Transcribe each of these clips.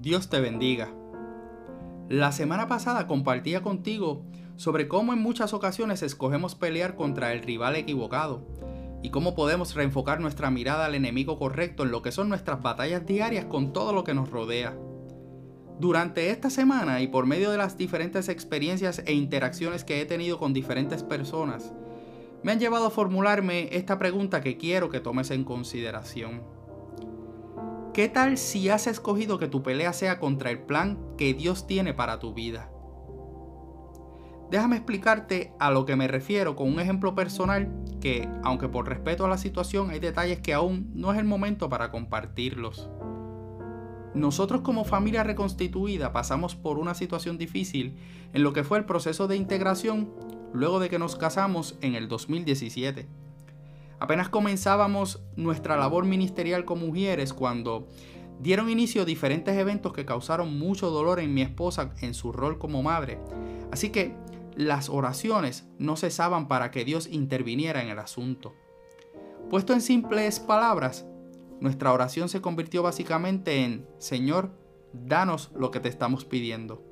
Dios te bendiga. La semana pasada compartía contigo sobre cómo en muchas ocasiones escogemos pelear contra el rival equivocado y cómo podemos reenfocar nuestra mirada al enemigo correcto en lo que son nuestras batallas diarias con todo lo que nos rodea. Durante esta semana y por medio de las diferentes experiencias e interacciones que he tenido con diferentes personas, me han llevado a formularme esta pregunta que quiero que tomes en consideración. ¿Qué tal si has escogido que tu pelea sea contra el plan que Dios tiene para tu vida? Déjame explicarte a lo que me refiero con un ejemplo personal que, aunque por respeto a la situación hay detalles que aún no es el momento para compartirlos. Nosotros como familia reconstituida pasamos por una situación difícil en lo que fue el proceso de integración luego de que nos casamos en el 2017. Apenas comenzábamos nuestra labor ministerial como mujeres cuando dieron inicio diferentes eventos que causaron mucho dolor en mi esposa en su rol como madre. Así que las oraciones no cesaban para que Dios interviniera en el asunto. Puesto en simples palabras, nuestra oración se convirtió básicamente en, Señor, danos lo que te estamos pidiendo.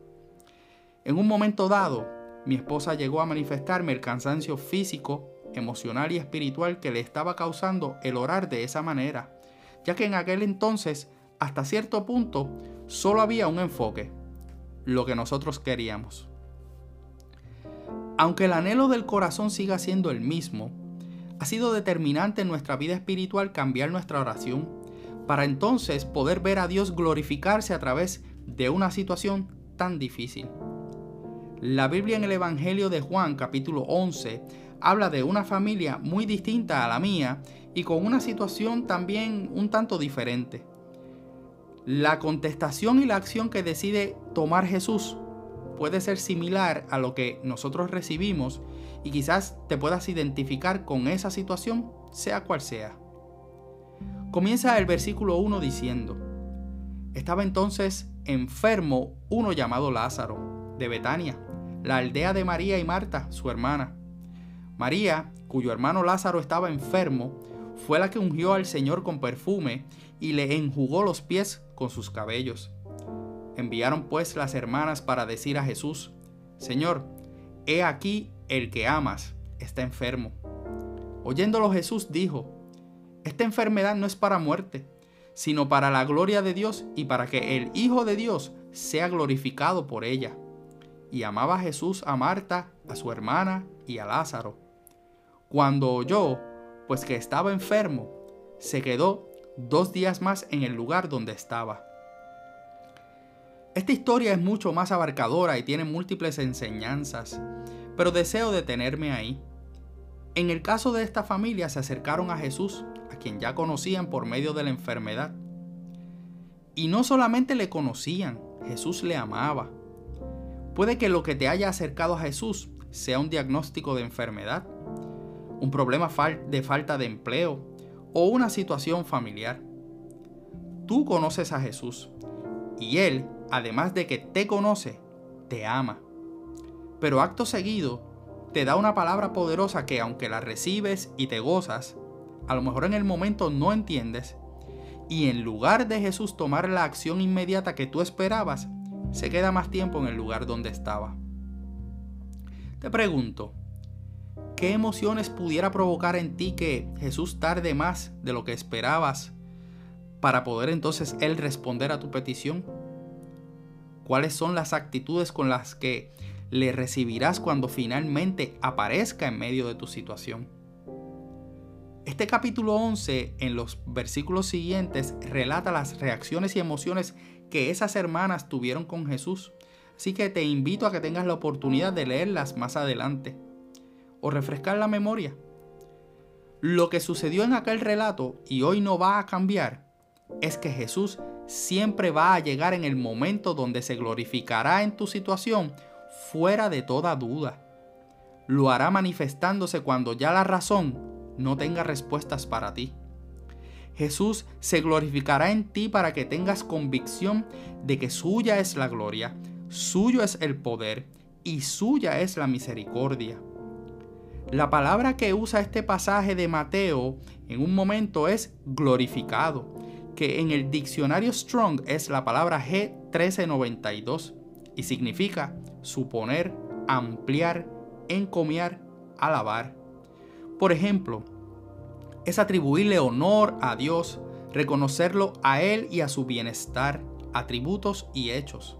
En un momento dado, mi esposa llegó a manifestarme el cansancio físico, emocional y espiritual que le estaba causando el orar de esa manera, ya que en aquel entonces, hasta cierto punto, solo había un enfoque, lo que nosotros queríamos. Aunque el anhelo del corazón siga siendo el mismo, ha sido determinante en nuestra vida espiritual cambiar nuestra oración para entonces poder ver a Dios glorificarse a través de una situación tan difícil. La Biblia en el Evangelio de Juan capítulo 11 habla de una familia muy distinta a la mía y con una situación también un tanto diferente. La contestación y la acción que decide tomar Jesús puede ser similar a lo que nosotros recibimos y quizás te puedas identificar con esa situación, sea cual sea. Comienza el versículo 1 diciendo, Estaba entonces enfermo uno llamado Lázaro, de Betania, la aldea de María y Marta, su hermana. María, cuyo hermano Lázaro estaba enfermo, fue la que ungió al Señor con perfume y le enjugó los pies con sus cabellos. Enviaron pues las hermanas para decir a Jesús, Señor, he aquí el que amas está enfermo. Oyéndolo Jesús dijo, Esta enfermedad no es para muerte, sino para la gloria de Dios y para que el Hijo de Dios sea glorificado por ella. Y amaba Jesús a Marta, a su hermana y a Lázaro. Cuando oyó, pues que estaba enfermo, se quedó dos días más en el lugar donde estaba. Esta historia es mucho más abarcadora y tiene múltiples enseñanzas, pero deseo detenerme ahí. En el caso de esta familia se acercaron a Jesús, a quien ya conocían por medio de la enfermedad. Y no solamente le conocían, Jesús le amaba. Puede que lo que te haya acercado a Jesús sea un diagnóstico de enfermedad, un problema de falta de empleo o una situación familiar. Tú conoces a Jesús y Él además de que te conoce, te ama. Pero acto seguido, te da una palabra poderosa que aunque la recibes y te gozas, a lo mejor en el momento no entiendes, y en lugar de Jesús tomar la acción inmediata que tú esperabas, se queda más tiempo en el lugar donde estaba. Te pregunto, ¿qué emociones pudiera provocar en ti que Jesús tarde más de lo que esperabas para poder entonces Él responder a tu petición? cuáles son las actitudes con las que le recibirás cuando finalmente aparezca en medio de tu situación. Este capítulo 11 en los versículos siguientes relata las reacciones y emociones que esas hermanas tuvieron con Jesús, así que te invito a que tengas la oportunidad de leerlas más adelante o refrescar la memoria. Lo que sucedió en aquel relato y hoy no va a cambiar es que Jesús siempre va a llegar en el momento donde se glorificará en tu situación fuera de toda duda. Lo hará manifestándose cuando ya la razón no tenga respuestas para ti. Jesús se glorificará en ti para que tengas convicción de que suya es la gloria, suyo es el poder y suya es la misericordia. La palabra que usa este pasaje de Mateo en un momento es glorificado que en el diccionario Strong es la palabra G1392 y significa suponer, ampliar, encomiar, alabar. Por ejemplo, es atribuirle honor a Dios, reconocerlo a Él y a su bienestar, atributos y hechos.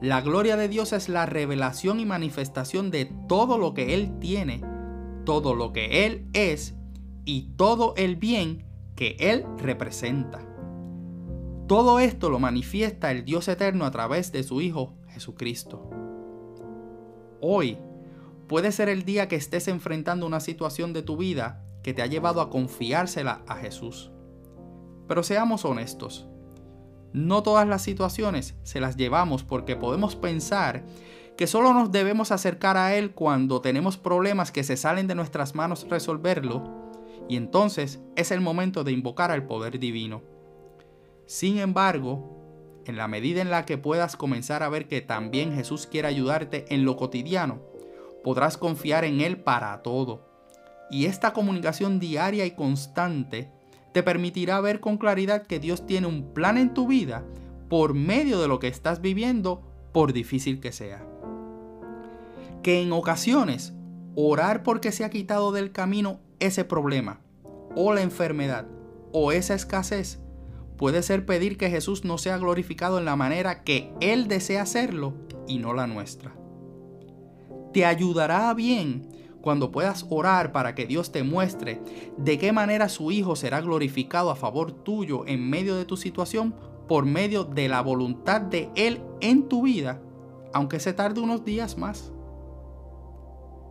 La gloria de Dios es la revelación y manifestación de todo lo que Él tiene, todo lo que Él es y todo el bien que Él representa. Todo esto lo manifiesta el Dios eterno a través de su Hijo Jesucristo. Hoy puede ser el día que estés enfrentando una situación de tu vida que te ha llevado a confiársela a Jesús. Pero seamos honestos, no todas las situaciones se las llevamos porque podemos pensar que solo nos debemos acercar a Él cuando tenemos problemas que se salen de nuestras manos resolverlo, y entonces es el momento de invocar al poder divino. Sin embargo, en la medida en la que puedas comenzar a ver que también Jesús quiere ayudarte en lo cotidiano, podrás confiar en Él para todo. Y esta comunicación diaria y constante te permitirá ver con claridad que Dios tiene un plan en tu vida por medio de lo que estás viviendo, por difícil que sea. Que en ocasiones orar porque se ha quitado del camino ese problema, o la enfermedad, o esa escasez, puede ser pedir que Jesús no sea glorificado en la manera que Él desea hacerlo y no la nuestra. Te ayudará bien cuando puedas orar para que Dios te muestre de qué manera su Hijo será glorificado a favor tuyo en medio de tu situación por medio de la voluntad de Él en tu vida, aunque se tarde unos días más.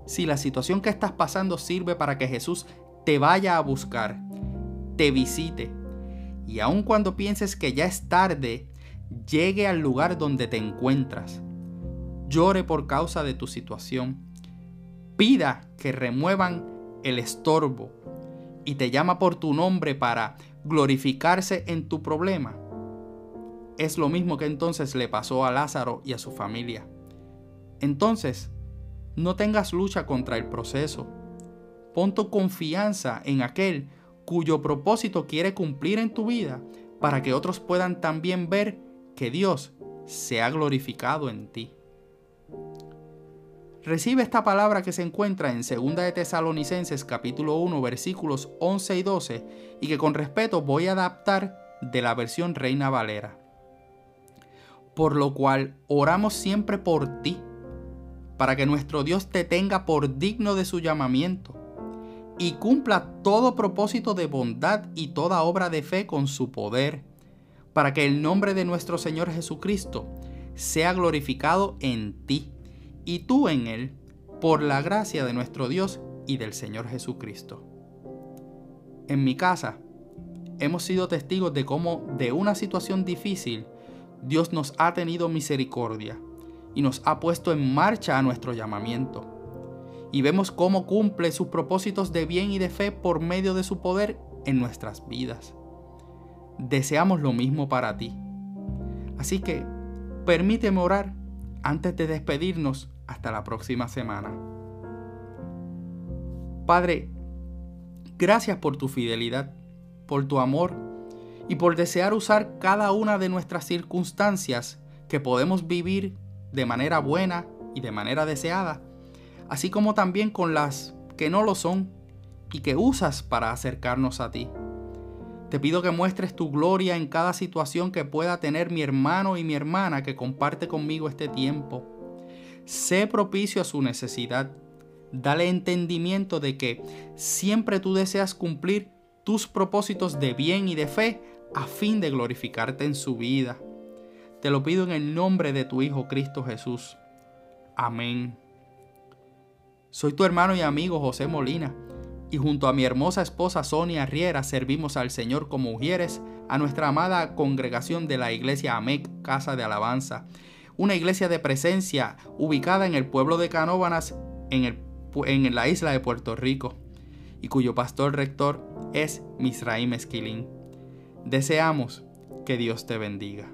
Si la situación que estás pasando sirve para que Jesús te vaya a buscar, te visite, y aun cuando pienses que ya es tarde, llegue al lugar donde te encuentras, llore por causa de tu situación, pida que remuevan el estorbo. Y te llama por tu nombre para glorificarse en tu problema, es lo mismo que entonces le pasó a Lázaro y a su familia. Entonces, no tengas lucha contra el proceso. Pon tu confianza en aquel cuyo propósito quiere cumplir en tu vida para que otros puedan también ver que Dios se ha glorificado en ti. Recibe esta palabra que se encuentra en 2 de Tesalonicenses capítulo 1 versículos 11 y 12 y que con respeto voy a adaptar de la versión Reina Valera. Por lo cual oramos siempre por ti, para que nuestro Dios te tenga por digno de su llamamiento y cumpla todo propósito de bondad y toda obra de fe con su poder, para que el nombre de nuestro Señor Jesucristo sea glorificado en ti y tú en Él, por la gracia de nuestro Dios y del Señor Jesucristo. En mi casa, hemos sido testigos de cómo de una situación difícil, Dios nos ha tenido misericordia y nos ha puesto en marcha a nuestro llamamiento. Y vemos cómo cumple sus propósitos de bien y de fe por medio de su poder en nuestras vidas. Deseamos lo mismo para ti. Así que permíteme orar antes de despedirnos hasta la próxima semana. Padre, gracias por tu fidelidad, por tu amor y por desear usar cada una de nuestras circunstancias que podemos vivir de manera buena y de manera deseada, así como también con las que no lo son y que usas para acercarnos a ti. Te pido que muestres tu gloria en cada situación que pueda tener mi hermano y mi hermana que comparte conmigo este tiempo sé propicio a su necesidad. Dale entendimiento de que siempre tú deseas cumplir tus propósitos de bien y de fe a fin de glorificarte en su vida. Te lo pido en el nombre de tu Hijo Cristo Jesús. Amén. Soy tu hermano y amigo José Molina y junto a mi hermosa esposa Sonia Riera servimos al Señor como mujeres a nuestra amada congregación de la iglesia AMEC, Casa de Alabanza una iglesia de presencia ubicada en el pueblo de Canóbanas, en, en la isla de Puerto Rico, y cuyo pastor rector es Misraim Esquilín. Deseamos que Dios te bendiga.